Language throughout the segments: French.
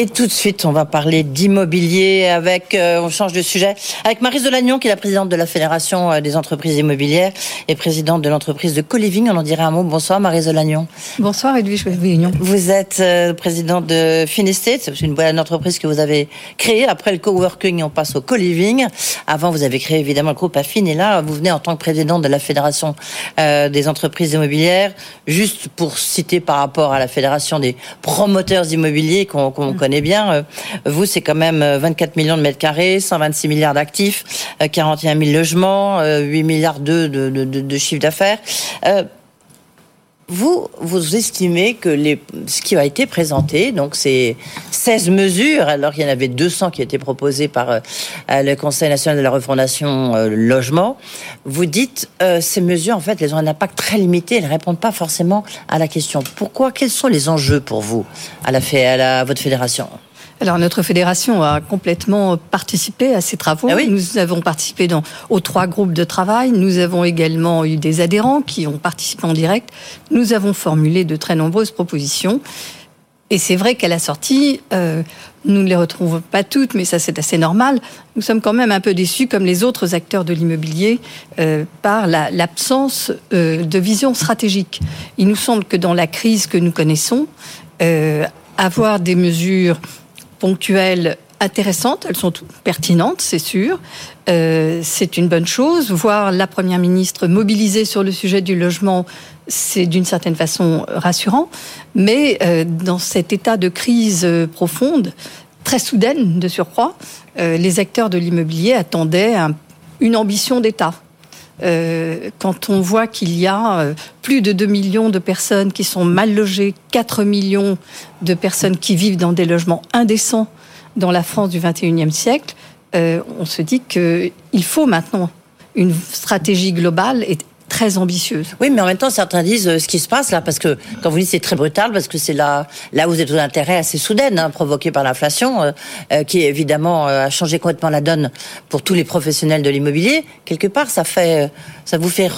Et tout de suite, on va parler d'immobilier avec, euh, on change de sujet, avec Marie Delagnon, qui est la présidente de la Fédération euh, des entreprises immobilières et présidente de l'entreprise de Coliving. On en dirait un mot. Bonsoir Marie Delagnon. Bonsoir Edwige Réunion. Vous êtes euh, présidente de Finestate, c'est une bonne entreprise que vous avez créée. Après le coworking, on passe au co-living. Avant, vous avez créé évidemment le groupe Affine et là, vous venez en tant que présidente de la Fédération des entreprises immobilières. Juste pour citer par rapport à la Fédération des promoteurs immobiliers qu'on connaît connaît bien. Euh, vous, c'est quand même 24 euh, millions de mètres carrés, 126 milliards d'actifs, 41 euh, 000 logements, 8 milliards de, de, de, de chiffre d'affaires. Vous, vous estimez que les, ce qui a été présenté, donc c'est 16 mesures, alors qu'il y en avait 200 qui étaient proposées par le Conseil national de la refondation logement, vous dites ces mesures, en fait, elles ont un impact très limité, elles ne répondent pas forcément à la question. Pourquoi? Quels sont les enjeux pour vous, à, la, à la, votre fédération? Alors notre fédération a complètement participé à ces travaux. Ah nous avons participé dans, aux trois groupes de travail. Nous avons également eu des adhérents qui ont participé en direct. Nous avons formulé de très nombreuses propositions. Et c'est vrai qu'à la sortie, euh, nous ne les retrouvons pas toutes, mais ça c'est assez normal. Nous sommes quand même un peu déçus, comme les autres acteurs de l'immobilier, euh, par l'absence euh, de vision stratégique. Il nous semble que dans la crise que nous connaissons, euh, avoir des mesures ponctuelles intéressantes, elles sont pertinentes, c'est sûr. Euh, c'est une bonne chose. Voir la Première ministre mobilisée sur le sujet du logement, c'est d'une certaine façon rassurant. Mais euh, dans cet état de crise profonde, très soudaine de surcroît, euh, les acteurs de l'immobilier attendaient une ambition d'État. Euh, quand on voit qu'il y a euh, plus de 2 millions de personnes qui sont mal logées, 4 millions de personnes qui vivent dans des logements indécents dans la France du 21e siècle, euh, on se dit qu'il faut maintenant une stratégie globale et très ambitieuse. Oui, mais en même temps, certains disent euh, ce qui se passe là, parce que quand vous dites c'est très brutal, parce que c'est là, où vous êtes aux intérêts assez soudaines, hein, par l'inflation, euh, euh, qui évidemment a changé complètement la donne pour tous les professionnels de l'immobilier. Quelque part, ça fait, ça vous fait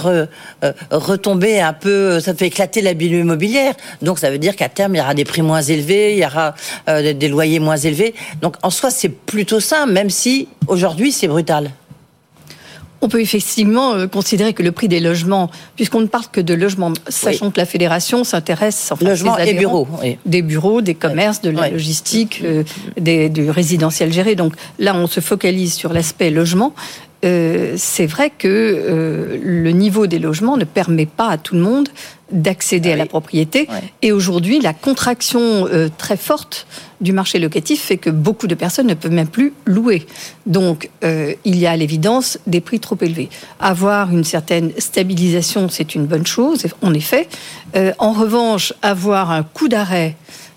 retomber un peu, ça fait éclater la bulle immobilière. Donc, ça veut dire qu'à terme, il y aura des prix moins élevés, il y aura des loyers moins élevés. Donc, en soi, c'est plutôt ça, même si aujourd'hui, c'est brutal. On peut effectivement euh, considérer que le prix des logements, puisqu'on ne parle que de logements, sachant que la fédération s'intéresse enfin, logements et bureaux, des bureaux, des commerces, de la logistique, euh, des, du résidentiel géré. Donc là, on se focalise sur l'aspect logement. Euh, c'est vrai que euh, le niveau des logements ne permet pas à tout le monde d'accéder à la propriété. Et aujourd'hui, la contraction euh, très forte du marché locatif fait que beaucoup de personnes ne peuvent même plus louer. Donc, il y a à l'évidence des prix trop élevés. Avoir une certaine stabilisation, c'est une bonne chose, en effet. en revanche, avoir un coup d'arrêt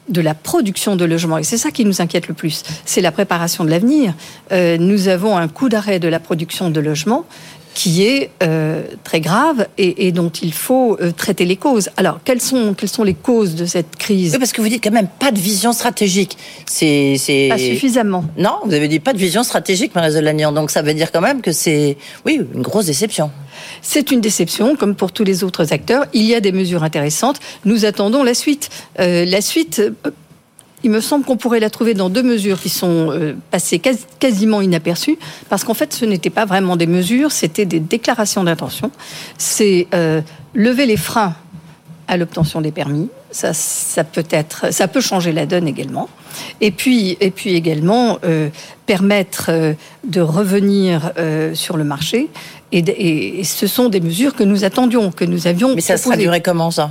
de la production de logements. Et c'est ça qui nous inquiète le plus. C'est la préparation de l'avenir. Euh, nous avons un coup d'arrêt de la production de logements qui est euh, très grave et, dont il faut euh, traiter les causes. Alors, quelles sont, quelles sont les causes de cette crise? Parce que vous dites quand même pas de vision stratégique. C'est, Pas suffisamment. Non, vous avez dit pas de vision stratégique, Marie Lagnan. Donc, ça veut dire quand même que c'est, oui, une grosse déception. C'est une déception, comme pour tous les autres acteurs. Il y a des mesures intéressantes. Nous attendons la suite. Euh, la suite, il me semble qu'on pourrait la trouver dans deux mesures qui sont euh, passées quasiment inaperçues, parce qu'en fait, ce n'étaient pas vraiment des mesures, c'était des déclarations d'intention. C'est euh, lever les freins à l'obtention des permis. Ça, peut changer la donne également. Et puis, et puis également euh, permettre de revenir sur le marché Et, ce sont des mesures que nous attendions, que nous avions. Mais ça sera duré comment ça?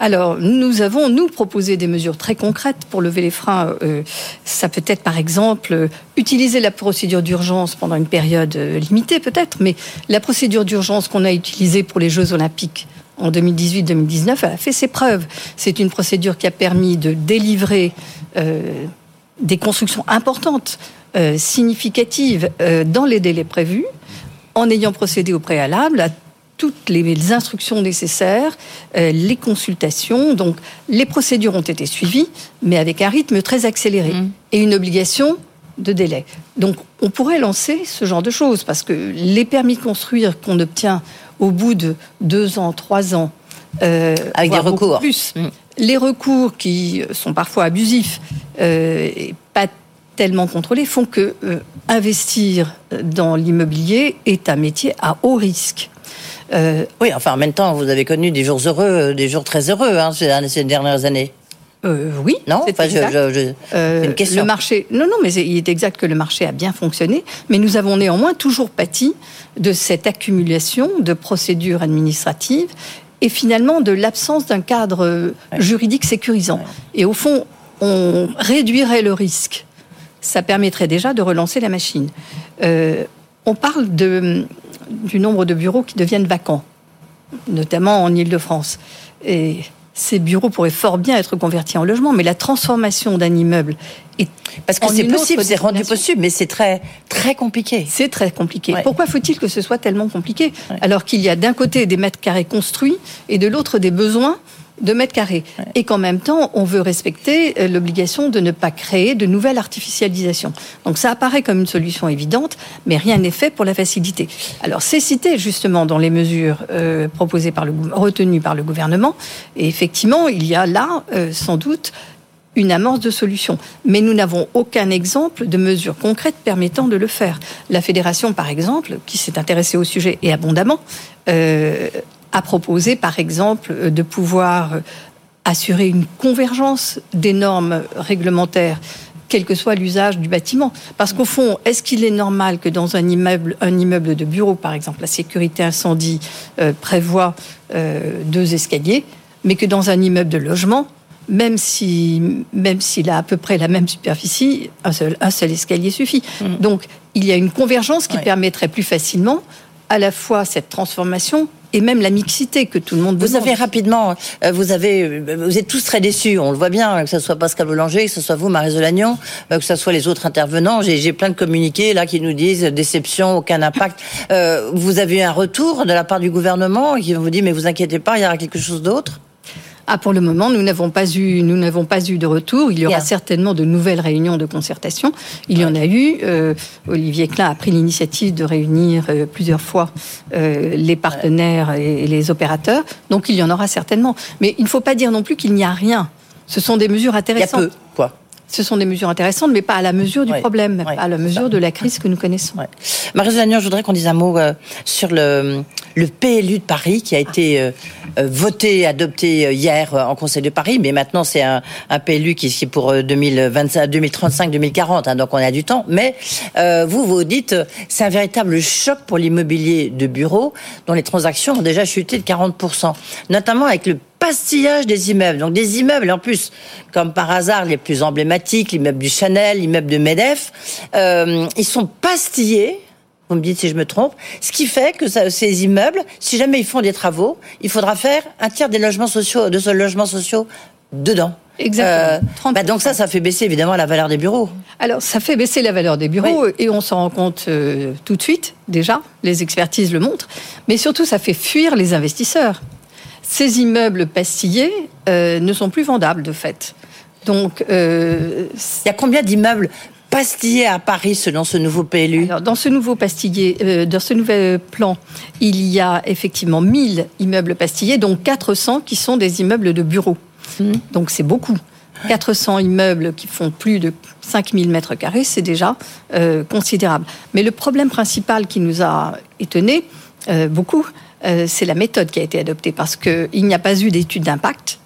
Alors, nous avons, nous, proposé des mesures très concrètes pour lever les freins. Euh, ça peut être, par exemple, utiliser la procédure d'urgence pendant une période euh, limitée, peut-être, mais la procédure d'urgence qu'on a utilisée pour les Jeux Olympiques en 2018-2019, elle a fait ses preuves. C'est une procédure qui a permis de délivrer euh, des constructions importantes, euh, significatives, euh, dans les délais prévus, en ayant procédé au préalable à toutes les instructions nécessaires, les consultations. Donc, les procédures ont été suivies, mais avec un rythme très accéléré mmh. et une obligation de délai. Donc, on pourrait lancer ce genre de choses parce que les permis de construire qu'on obtient au bout de deux ans, trois ans, euh, avec des recours plus, mm. les recours qui sont parfois abusifs euh, et pas tellement contrôlés font que euh, investir dans l'immobilier est un métier à haut risque. oui, enfin en même temps, vous avez connu des jours heureux, des jours très heureux hein, ces dernières années. Euh, oui, non, euh, une question. Le marché, non, non, mais il est exact que le marché a bien fonctionné, mais nous avons néanmoins toujours pâti de cette accumulation de procédures administratives et finalement de l'absence d'un cadre juridique sécurisant. Et au fond, on réduirait le risque. Ça permettrait déjà de relancer la machine. Euh, on parle de, du nombre de bureaux qui deviennent vacants, notamment en Ile-de-France. Et ces bureaux pourraient fort bien être convertis en logement, mais la transformation d'un immeuble est parce que c'est possible, c'est rendu possible, mais c'est très très compliqué. C'est très compliqué. Pourquoi faut-il que ce soit tellement compliqué alors qu'il y a d'un côté des mètres carrés construits et de l'autre des besoins de mètres carrés. Et qu'en même temps, on veut respecter euh, l'obligation de ne pas créer de nouvelles artificialisations. Donc ça apparaît comme une solution évidente, mais rien n'est fait pour la faciliter. Alors c'est cité justement dans les mesures euh, proposées par le retenues par le gouvernement. Et effectivement, il y a là euh, sans doute une amorce de solution. Mais nous n'avons aucun exemple de mesure concrète permettant de le faire. La fédération, par exemple, qui s'est intéressée au sujet et abondamment, a proposé, par exemple, euh, de pouvoir euh, assurer une convergence des normes réglementaires quel que soit l'usage du bâtiment. Parce qu'au fond, est-ce qu'il est normal que dans un immeuble, un immeuble de bureau, par exemple, la sécurité incendie euh, prévoit deux escaliers, mais que dans un immeuble de logement, même si même s'il a à peu près la même superficie, un seul, un seul escalier suffit. Mmh. Donc, il y a une convergence qui permettrait plus facilement à la fois cette transformation et même la mixité que tout le monde Vous avez rapidement, euh, vous avez, euh, vous êtes tous très déçus. On le voit bien, que ce soit Pascal Boulanger, que ce soit vous, Marie Zolagnon, euh, que ce soit les autres intervenants. J'ai plein de communiqués là qui nous disent déception, aucun impact. vous avez eu un retour de la part du gouvernement qui vous dit mais vous inquiétez pas, il y aura quelque chose d'autre? Ah, pour le moment, nous n'avons pas eu, nous n'avons pas eu de retour. Il y aura certainement de nouvelles réunions de concertation. Il y en a eu. Euh, Olivier Klein a pris l'initiative de réunir euh, plusieurs fois euh, les partenaires et, les opérateurs. Donc, il y en aura certainement. Mais il ne faut pas dire non plus qu'il n'y a rien. Ce sont des mesures intéressantes. Il y a peu, quoi. Ce sont des mesures intéressantes, mais pas à la mesure du problème, pas à la mesure de la crise que nous connaissons. Marie Zagnon, je voudrais qu'on dise un mot sur le, le PLU de Paris qui a été euh, euh, voté, adopté euh, hier en Conseil de Paris, mais maintenant c'est un, un, PLU qui, est pour 2025, 2035, 2040, hein, donc on a du temps. Mais vous, vous dites, c'est un véritable choc pour l'immobilier de bureau, dont les transactions ont déjà chuté de 40%, notamment avec le pastillage des immeubles. Donc des immeubles, en plus, comme par hasard, les plus emblématiques, l'immeuble du Chanel, l'immeuble de Medef, ils sont pastillés vous me dites si je me trompe. Ce qui fait que ces immeubles, si jamais ils font des travaux, il faudra faire un tiers des logements sociaux, de ce logements sociaux dedans. Exactement. Euh, bah donc ça, ça fait baisser évidemment la valeur des bureaux. Alors ça fait baisser la valeur des bureaux et on s'en rend compte euh, tout de suite déjà. Les expertises le montrent, mais surtout ça fait fuir les investisseurs. Ces immeubles pastillés euh, ne sont plus vendables de fait. Donc, il y a combien d'immeubles pastillé à Paris selon ce nouveau PLU Dans ce nouveau pastillé, euh, dans ce nouvel plan, il y a effectivement 1000 immeubles pastillés, dont 400 qui sont des immeubles de bureaux. Mmh. Donc c'est beaucoup. 400 immeubles qui font plus de 5000 mètres carrés, c'est déjà euh, considérable. Mais le problème principal qui nous a étonné euh, beaucoup, c'est la méthode qui a été adoptée, parce qu'il n'y a pas eu d'étude d'impact.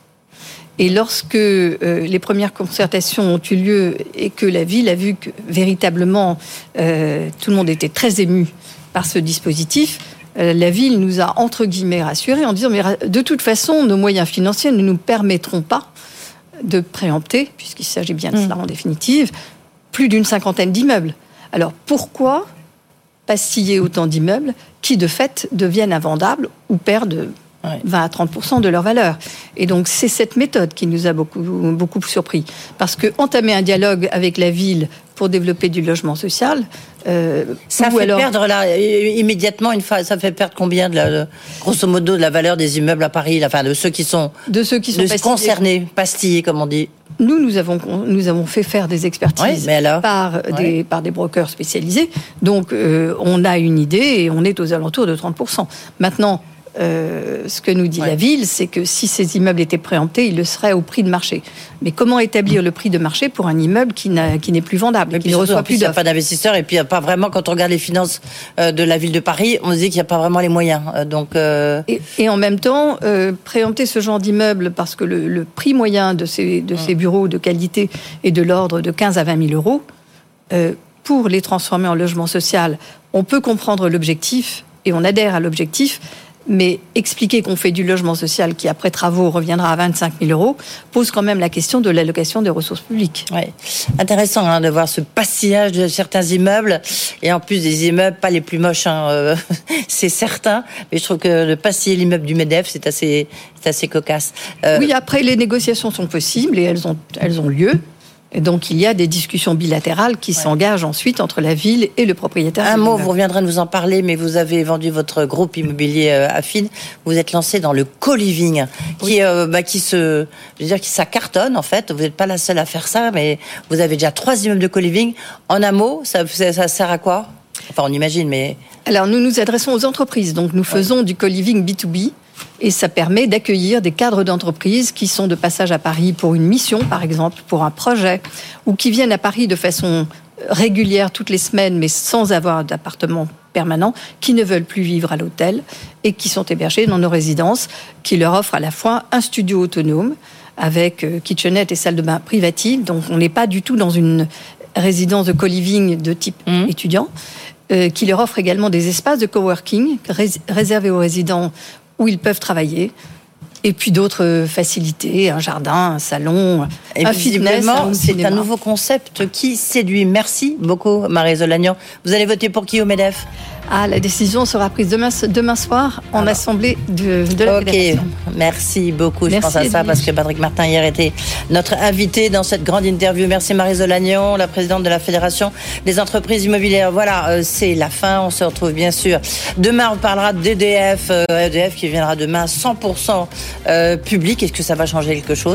Et lorsque euh, les premières concertations ont eu lieu et que la ville a vu que véritablement euh, tout le monde était très ému par ce dispositif, la ville nous a entre guillemets rassurés en disant mais de toute façon nos moyens financiers ne nous permettront pas de préempter, puisqu'il s'agit bien de cela mm. en définitive, plus d'une cinquantaine d'immeubles. Alors pourquoi pastiller autant d'immeubles qui de fait deviennent invendables ou perdent 20 à 30 de leur valeur. Et donc c'est cette méthode qui nous a beaucoup, beaucoup surpris. Parce que entamer un dialogue avec la ville pour développer du logement social, euh, ça fait perdre là immédiatement une fois, ça fait perdre combien de la, grosso modo de la valeur des immeubles à Paris, enfin de ceux qui sont de ceux qui sont concernés, pastillés comme on dit. Nous, nous avons, nous avons fait faire des expertises par, des, par des brokers spécialisés. Donc, euh, on a une idée et on est aux alentours de 30%. Maintenant, euh, ce que nous dit la ville, c'est que si ces immeubles étaient préemptés, ils le seraient au prix de marché. Mais comment établir le prix de marché pour un immeuble qui, n'est plus vendable, qui ne reçoit plus Il n'y a pas d'investisseurs et puis il n'y a pas vraiment, quand on regarde les finances euh, de la ville de Paris, on se dit qu'il n'y a pas vraiment les moyens. Euh, donc, et, en même temps, préempter ce genre d'immeuble parce que le, prix moyen de ces, de ces bureaux de qualité est de l'ordre de 15 à 20 000 euros, pour les transformer en logement social, on peut comprendre l'objectif et on adhère à l'objectif, mais expliquer qu'on fait du logement social qui, après travaux, reviendra à 25 000 euros, pose quand même la question de l'allocation des ressources publiques. Ouais. Intéressant hein, de voir ce passillage de certains immeubles, et en plus des immeubles pas les plus moches, hein, euh, c'est certain, mais je trouve que de passiller l'immeuble du MEDEF, c'est assez, assez cocasse. Euh, oui, après, les négociations sont possibles, et elles ont, elles ont lieu. Et donc il y a des discussions bilatérales qui s'engagent ensuite entre la ville et le propriétaire. Un mot, vous reviendrez nous en parler, mais vous avez vendu votre groupe immobilier euh, Affine. Vous êtes lancé dans le co-living, qui, euh, bah, qui se, je veux dire, qui ça cartonne en fait. Vous n'êtes pas la seule à faire ça, mais vous avez déjà trois immeubles de co-living. En un mot, ça, ça sert à quoi? Enfin, on imagine, mais alors nous nous adressons aux entreprises, donc nous faisons du co-living B2B et ça permet d'accueillir des cadres d'entreprise qui sont de passage à Paris pour une mission, par exemple, pour un projet, ou qui viennent à Paris de façon régulière toutes les semaines, mais sans avoir d'appartement permanent, qui ne veulent plus vivre à l'hôtel et qui sont hébergés dans nos résidences, qui leur offrent à la fois un studio autonome avec euh, kitchenette et salle de bain privative. Donc on n'est pas du tout dans une résidence de co-living de type mmh. étudiant, euh, qui leur offre également des espaces de coworking réservés aux résidents où ils peuvent travailler. Et puis d'autres facilités, un jardin, un salon, un fitness. C'est un nouveau concept qui séduit. Merci beaucoup, Marie Zolagnan. Vous allez voter pour qui au MEDEF? Ah, la décision sera prise demain, demain soir en assemblée de, de la Ok, merci beaucoup. Je pense à ça parce que Patrick Martin hier était notre invité dans cette grande interview. Merci Marie Zolagnon, la présidente de la Fédération des entreprises immobilières. Voilà, euh, c'est la fin. On se retrouve bien sûr. Demain, on parlera d'EDF, EDF euh, e qui viendra demain 100% euh, public. Est-ce que ça va changer quelque chose?